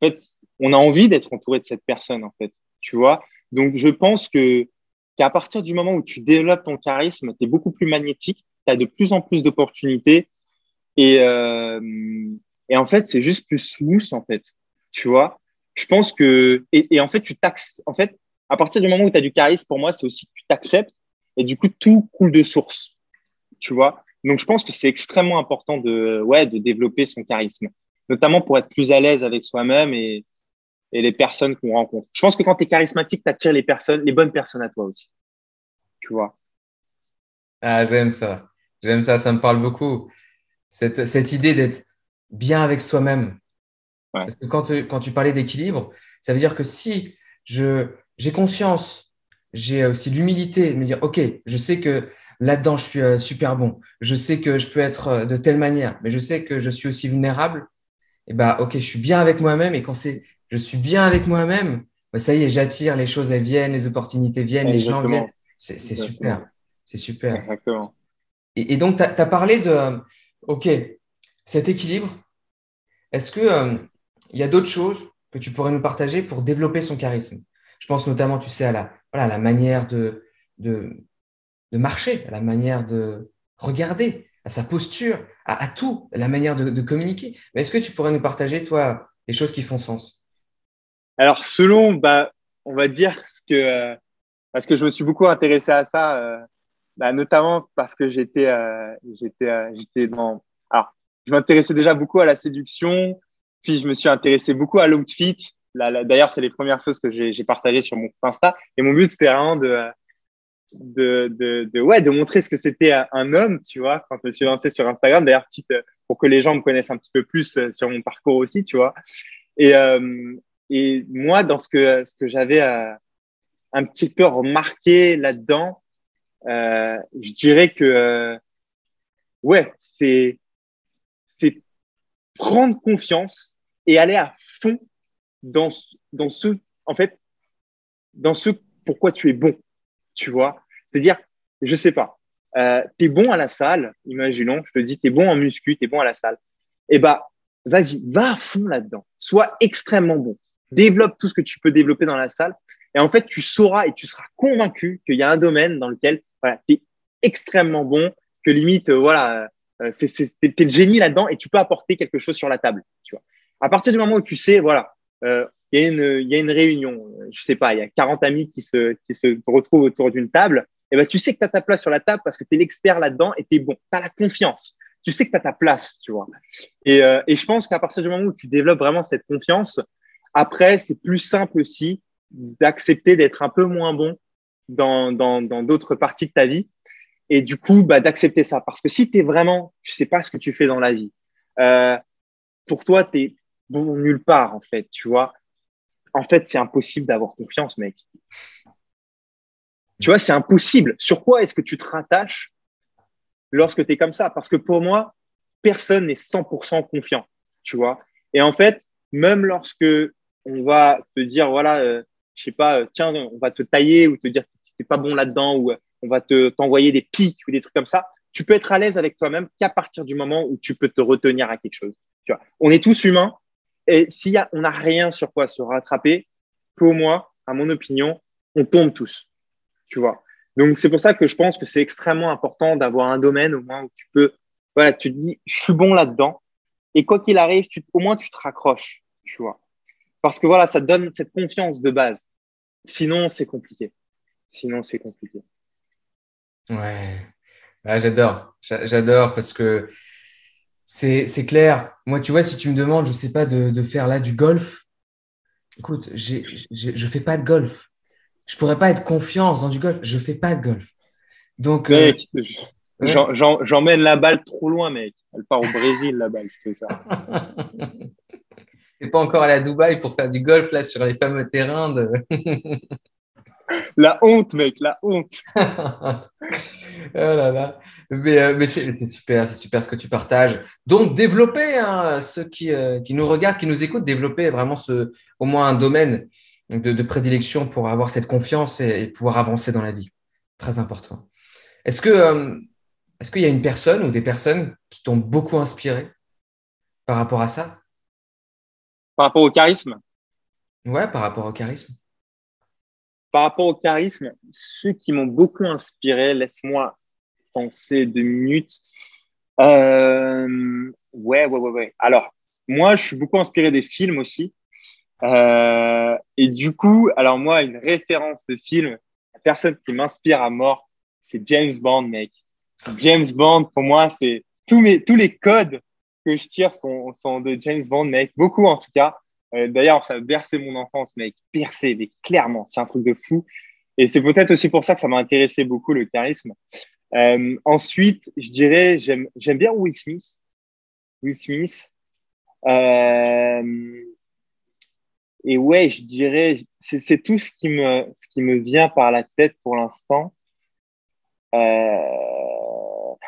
En fait, on a envie d'être entouré de cette personne, en fait. Tu vois? Donc, je pense que qu'à partir du moment où tu développes ton charisme, tu es beaucoup plus magnétique, tu as de plus en plus d'opportunités et, euh, et en fait, c'est juste plus smooth en fait. Tu vois, je pense que et, et en fait, tu taxes en fait à partir du moment où tu as du charisme pour moi, c'est aussi que tu t'acceptes et du coup tout coule de source. Tu vois? Donc je pense que c'est extrêmement important de ouais, de développer son charisme, notamment pour être plus à l'aise avec soi-même et et les personnes qu'on rencontre. Je pense que quand tu es charismatique, tu attires les personnes, les bonnes personnes à toi aussi. Tu vois. Ah, j'aime ça. J'aime ça, ça me parle beaucoup. Cette, cette idée d'être bien avec soi-même. Parce que quand, tu, quand tu parlais d'équilibre, ça veut dire que si je, j'ai conscience, j'ai aussi l'humilité de me dire, OK, je sais que là-dedans, je suis euh, super bon. Je sais que je peux être euh, de telle manière, mais je sais que je suis aussi vulnérable. Et bah, OK, je suis bien avec moi-même. Et quand c'est je suis bien avec moi-même, bah, ça y est, j'attire, les choses elles viennent, les opportunités viennent, les gens viennent. C'est super. C'est super. Exactement. Et, donc, tu as, parlé de, OK, cet équilibre, est-ce qu'il euh, il y a d'autres choses que tu pourrais nous partager pour développer son charisme? Je pense notamment, tu sais, à la, voilà, la manière de, de, de marcher, à la manière de regarder, à sa posture, à, tout, à la manière de, de communiquer. Mais est-ce que tu pourrais nous partager, toi, les choses qui font sens? Alors, selon, bah, on va dire ce que, euh, parce que je me suis beaucoup intéressé à ça, euh, bah, notamment parce que j'étais, euh, j'étais, j'étais dans. Alors, je m'intéressais déjà beaucoup à la séduction, puis je me suis intéressé beaucoup à l'outfit. D'ailleurs, c'est les premières choses que j'ai partagées sur mon Insta. Et mon but, c'était vraiment de, de, de, ouais, de montrer ce que c'était un homme, tu vois, quand je me suis lancé sur Instagram. D'ailleurs, petite, pour que les gens me connaissent un petit peu plus sur mon parcours aussi, tu vois. Et, et moi, dans ce que, ce que j'avais euh, un petit peu remarqué là-dedans, euh, je dirais que, euh, ouais, c'est, c'est prendre confiance et aller à fond dans, dans ce, en fait, dans ce pourquoi tu es bon, tu vois. C'est-à-dire, je sais pas, euh, tu es bon à la salle, imaginons, je te dis, tu es bon en muscu, tu es bon à la salle. Eh bah, vas-y, va à fond là-dedans. Sois extrêmement bon développe tout ce que tu peux développer dans la salle. Et en fait, tu sauras et tu seras convaincu qu'il y a un domaine dans lequel voilà, tu es extrêmement bon, que limite, euh, voilà, euh, c'est, t'es, le génie là-dedans et tu peux apporter quelque chose sur la table. Tu vois. À partir du moment où tu sais, voilà, euh, il y, a une, il y a une réunion, je sais pas, il y a 40 amis qui se, qui se retrouvent autour d'une table, et ben tu sais que tu as ta place sur la table parce que tu es l'expert là-dedans et tu es bon. Tu as la confiance. Tu sais que tu as ta place, tu vois. Et, et je pense qu'à partir du moment où tu développes vraiment cette confiance, après, c'est plus simple aussi d'accepter d'être un peu moins bon dans dans dans d'autres parties de ta vie et du coup bah, d'accepter ça. Parce que si tu es vraiment tu sais pas ce que tu fais dans la vie euh, pour toi tu es bon nulle part en fait tu vois. En fait c'est impossible d'avoir confiance mec. Tu vois c'est impossible. Sur quoi est-ce que tu te rattaches lorsque tu es comme ça? Parce que pour moi personne n'est 100% confiant tu vois. Et en fait même lorsque on va te dire, voilà, euh, je sais pas, euh, tiens, on va te tailler ou te dire que tu n'es pas bon là-dedans ou euh, on va te t'envoyer des pics ou des trucs comme ça. tu peux être à l'aise avec toi-même qu'à partir du moment où tu peux te retenir à quelque chose. Tu vois, on est tous humains et s'il y a, on n'a rien sur quoi se rattraper, pour moi, à mon opinion, on tombe tous. Tu vois. Donc c'est pour ça que je pense que c'est extrêmement important d'avoir un domaine au moins où tu peux, voilà, tu te dis, je suis bon là-dedans. Et quoi qu'il arrive, tu, au moins tu te raccroches, tu vois. Parce que voilà, ça donne cette confiance de base. Sinon, c'est compliqué. Sinon, c'est compliqué. Ouais, j'adore. J'adore parce que c'est clair. Moi, tu vois, si tu me demandes, je sais pas, de, de faire là du golf, écoute, je ne fais pas de golf. Je pourrais pas être confiant dans du golf. Je fais pas de golf. Donc, euh, j'emmène la balle trop loin, mec. Elle part au Brésil, la balle. Tu [laughs] n'es pas encore allé à Dubaï pour faire du golf là sur les fameux terrains de. [laughs] la honte, mec, la honte. [laughs] oh là là. Mais, euh, mais c'est super, c'est super ce que tu partages. Donc, développer, hein, ceux qui, euh, qui, nous regardent, qui nous écoutent, développer vraiment ce, au moins un domaine de, prédilection pour avoir cette confiance et, pouvoir avancer dans la vie. Très important. Est-ce que euh, est-ce qu'il y a une personne ou des personnes qui t'ont beaucoup inspiré par rapport à ça? Par rapport au charisme? Ouais, par rapport au charisme. Par rapport au charisme, ceux qui m'ont beaucoup inspiré, laisse-moi penser deux minutes. Euh, ouais, ouais, ouais, ouais. Alors, moi, je suis beaucoup inspiré des films aussi. Euh, et du coup, alors moi, une référence de film, la personne qui m'inspire à mort, c'est James Bond, mec. James Bond, pour moi, c'est tous mes tous les codes que je tire sont, sont de James Bond, mec. Beaucoup en tout cas. Euh, D'ailleurs, ça a bercé mon enfance, mec. Percé, mais clairement, c'est un truc de fou. Et c'est peut-être aussi pour ça que ça m'a intéressé beaucoup le charisme. Euh, ensuite, je dirais, j'aime bien Will Smith. Will Smith. Euh, et ouais, je dirais, c'est tout ce qui, me, ce qui me vient par la tête pour l'instant.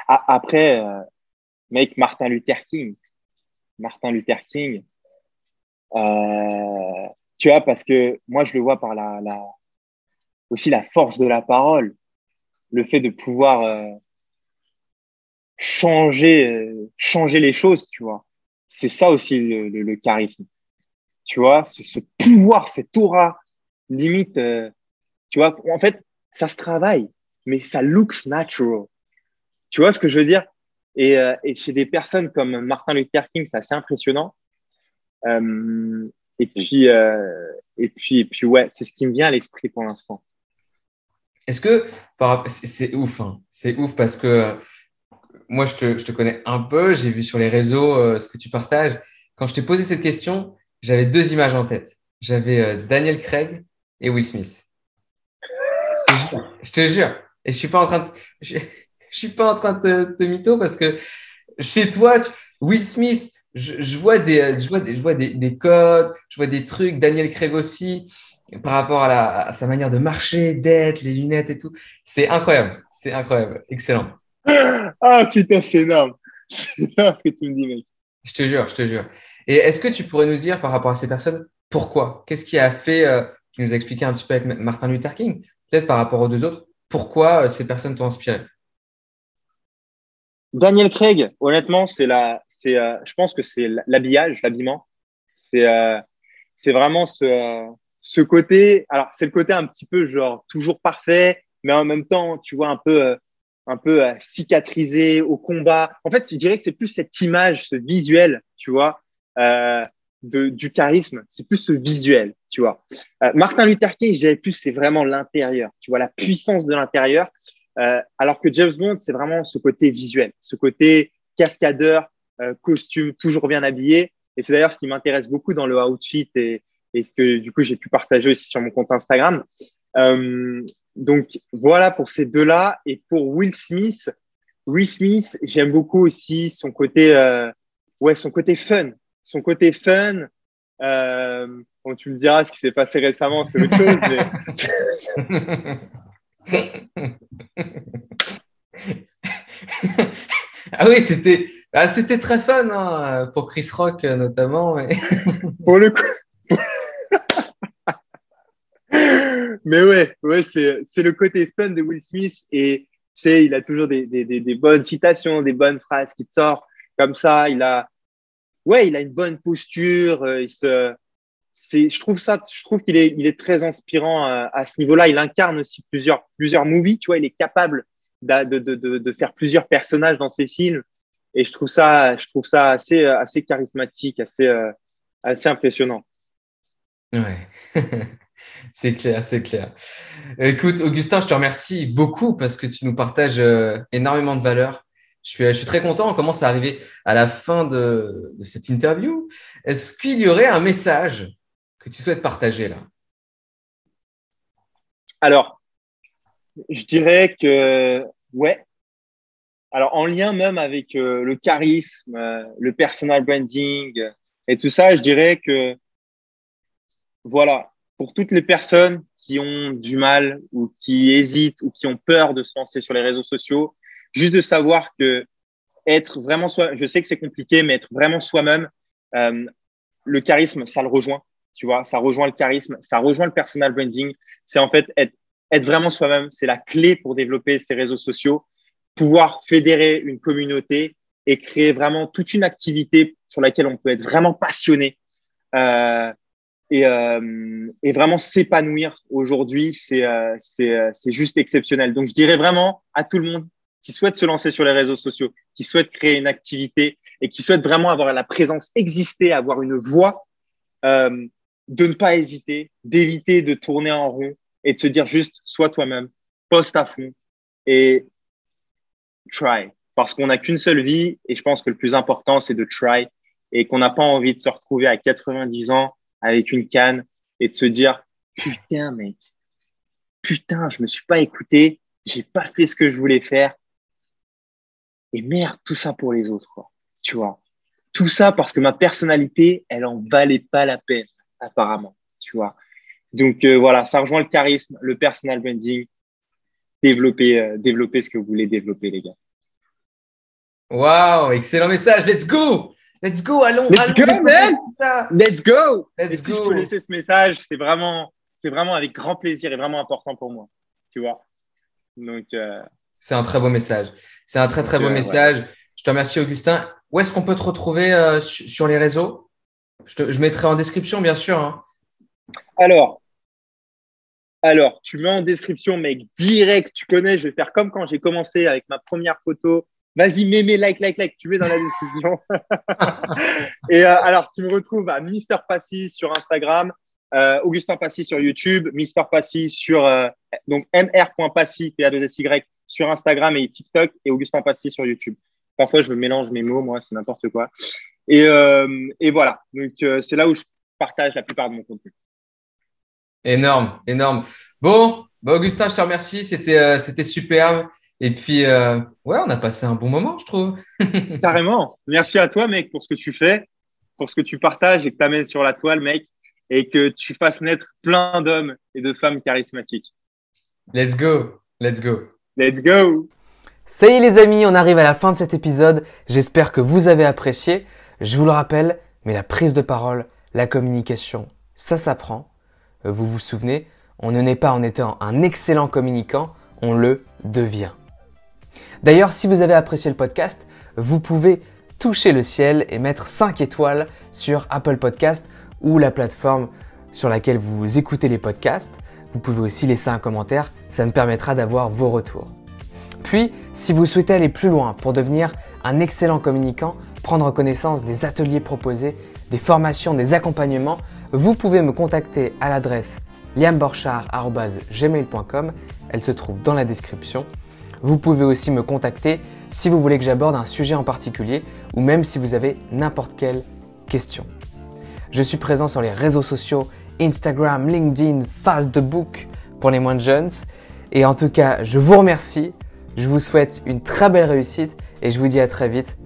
Après, mec, Martin Luther King. Martin Luther King. Euh, tu vois, parce que moi, je le vois par la, la, aussi la force de la parole, le fait de pouvoir euh, changer, euh, changer les choses, tu vois. C'est ça aussi le, le, le charisme tu vois, ce, ce, pouvoir, cette aura, limite, euh, tu vois, en fait, ça se travaille, mais ça looks natural. Tu vois ce que je veux dire? Et, euh, et, chez des personnes comme Martin Luther King, c'est assez impressionnant. Euh, et puis, euh, et puis, et puis, ouais, c'est ce qui me vient à l'esprit pour l'instant. Est-ce que c'est ouf, hein. c'est ouf parce que moi, je te, je te connais un peu, j'ai vu sur les réseaux ce que tu partages. Quand je t'ai posé cette question, j'avais deux images en tête. J'avais Daniel Craig et Will Smith. Je te jure. Et je suis pas en train de, je, suis pas en train de te, mytho parce que chez toi, Will Smith, je, vois des, je vois des, je vois des, des, codes, je vois des trucs. Daniel Craig aussi, par rapport à, la, à sa manière de marcher, d'être, les lunettes et tout. C'est incroyable. C'est incroyable. Excellent. Ah putain, c'est énorme. [laughs] C'est énorme ce que tu me dis, mec. Je te jure, je te jure. Et est-ce que tu pourrais nous dire par rapport à ces personnes, pourquoi? Qu'est-ce qui a fait, euh, tu nous as expliqué un petit peu avec Martin Luther King, peut-être par rapport aux deux autres, pourquoi euh, ces personnes t'ont inspiré? Daniel Craig, honnêtement, c'est la, c'est, euh, je pense que c'est l'habillage, l'habillement. C'est, euh, c'est vraiment ce, euh, ce côté. Alors, c'est le côté un petit peu genre toujours parfait, mais en même temps, tu vois un peu, un peu cicatrisé au combat. En fait, je dirais que c'est plus cette image, ce visuel, tu vois, de, du charisme, c'est plus ce visuel, tu vois. Martin Luther King, je dirais plus, c'est vraiment l'intérieur, tu vois, la puissance de l'intérieur. Euh, alors que James Bond, c'est vraiment ce côté visuel, ce côté cascadeur, euh, costume, toujours bien habillé. Et c'est d'ailleurs ce qui m'intéresse beaucoup dans le outfit et, et ce que du coup j'ai pu partager aussi sur mon compte Instagram. Euh, donc voilà pour ces deux-là. Et pour Will Smith, Will Smith, j'aime beaucoup aussi son côté, euh, ouais, son côté fun, son côté fun. Euh, bon, tu me diras ce qui s'est passé récemment, c'est autre chose. Mais... [laughs] [laughs] ah oui, c'était ah, c'était très fun hein, pour Chris Rock notamment. Mais... [laughs] pour le coup. mais ouais, c'est le côté fun de Will Smith et, sais, il a toujours des, bonnes citations, des bonnes phrases qui te sortent comme ça. Il a, ouais, il a une bonne posture. il se, c'est, je trouve ça, je trouve qu'il est, il est très inspirant à, à ce niveau-là. Il incarne aussi plusieurs, plusieurs movies. Tu vois, il est capable de, de, de, de faire plusieurs personnages dans ses films. Et je trouve ça, je trouve ça assez, assez charismatique, assez, assez impressionnant. Ouais. [laughs] c'est clair, c'est clair. Écoute, Augustin, je te remercie beaucoup parce que tu nous partages euh, énormément de valeurs. Je suis, je suis très content. On commence à arriver à la fin de cette interview. Est-ce qu'il y aurait un message que tu souhaites partager là. Alors, je dirais que, ouais. Alors, en lien même avec euh, le charisme, euh, le personal branding et tout ça, je dirais que, voilà, pour toutes les personnes qui ont du mal ou qui hésitent ou qui ont peur de se lancer sur les réseaux sociaux, juste de savoir que être vraiment soi, je sais que c'est compliqué, mais être vraiment soi-même, euh, le charisme, ça le rejoint, tu vois, ça rejoint le charisme, ça rejoint le personal branding. C'est en fait être, être vraiment soi-même, c'est la clé pour développer ces réseaux sociaux, pouvoir fédérer une communauté et créer vraiment toute une activité sur laquelle on peut être vraiment passionné. Euh, et, euh, et vraiment s'épanouir aujourd'hui, c'est euh, euh, juste exceptionnel. Donc, je dirais vraiment à tout le monde qui souhaite se lancer sur les réseaux sociaux, qui souhaite créer une activité et qui souhaite vraiment avoir la présence, exister, avoir une voix, de ne pas hésiter, d'éviter de tourner en rond et de se dire juste sois toi-même, poste à fond et try. Parce qu'on n'a qu'une seule vie et je pense que le plus important, c'est de try et qu'on n'a pas envie de se retrouver à 90 ans avec une canne et de se dire putain mec, putain, je me suis pas écouté, j'ai pas fait ce que je voulais faire. Et merde, tout ça pour les autres. Tu vois? Tout ça parce que ma personnalité, elle en valait pas la peine, apparemment. Tu vois. Donc euh, voilà, ça rejoint le charisme, le personal branding. Développer, euh, développer ce que vous voulez développer, les gars. Waouh, excellent message. Let's go! Let's go, allons. Let's go, man. Let's go. Let's go. Si je peux laisser ce message, c'est vraiment, c'est vraiment avec grand plaisir et vraiment important pour moi. Tu vois. Donc. Euh... C'est un très beau message. C'est un très très beau message. Ouais. Je te remercie, Augustin. Où est-ce qu'on peut te retrouver sur les réseaux? Je, te, je, mettrai en description, bien sûr. Hein. Alors, alors, tu mets en description, mec, direct. Tu connais. Je vais faire comme quand j'ai commencé avec ma première photo Vas-y, mémé, like, like, like, tu mets dans la description. [laughs] et euh, alors, tu me retrouves à Mister Passy sur Instagram, euh, Augustin Passy sur YouTube, Mister Passy sur euh, donc mr.passy, p a 2 s y sur Instagram et TikTok, et Augustin Passy sur YouTube. Parfois, je me mélange mes mots, moi, c'est n'importe quoi. Et, euh, et voilà, donc euh, c'est là où je partage la plupart de mon contenu. Énorme, énorme. Bon, bah, Augustin, je te remercie, c'était euh, c'était superbe. Et puis, euh, ouais, on a passé un bon moment, je trouve. [laughs] Carrément. Merci à toi, mec, pour ce que tu fais, pour ce que tu partages et que tu amènes sur la toile, mec, et que tu fasses naître plein d'hommes et de femmes charismatiques. Let's go. Let's go. Let's go. Ça y est, les amis, on arrive à la fin de cet épisode. J'espère que vous avez apprécié. Je vous le rappelle, mais la prise de parole, la communication, ça s'apprend. Vous vous souvenez, on ne naît pas en étant un excellent communicant, on le devient. D'ailleurs, si vous avez apprécié le podcast, vous pouvez toucher le ciel et mettre 5 étoiles sur Apple Podcast ou la plateforme sur laquelle vous écoutez les podcasts. Vous pouvez aussi laisser un commentaire, ça me permettra d'avoir vos retours. Puis, si vous souhaitez aller plus loin pour devenir un excellent communicant, prendre connaissance des ateliers proposés, des formations, des accompagnements, vous pouvez me contacter à l'adresse liamborchard.gmail.com. Elle se trouve dans la description. Vous pouvez aussi me contacter si vous voulez que j'aborde un sujet en particulier ou même si vous avez n'importe quelle question. Je suis présent sur les réseaux sociaux Instagram, LinkedIn, Facebook pour les moins jeunes. Et en tout cas, je vous remercie, je vous souhaite une très belle réussite et je vous dis à très vite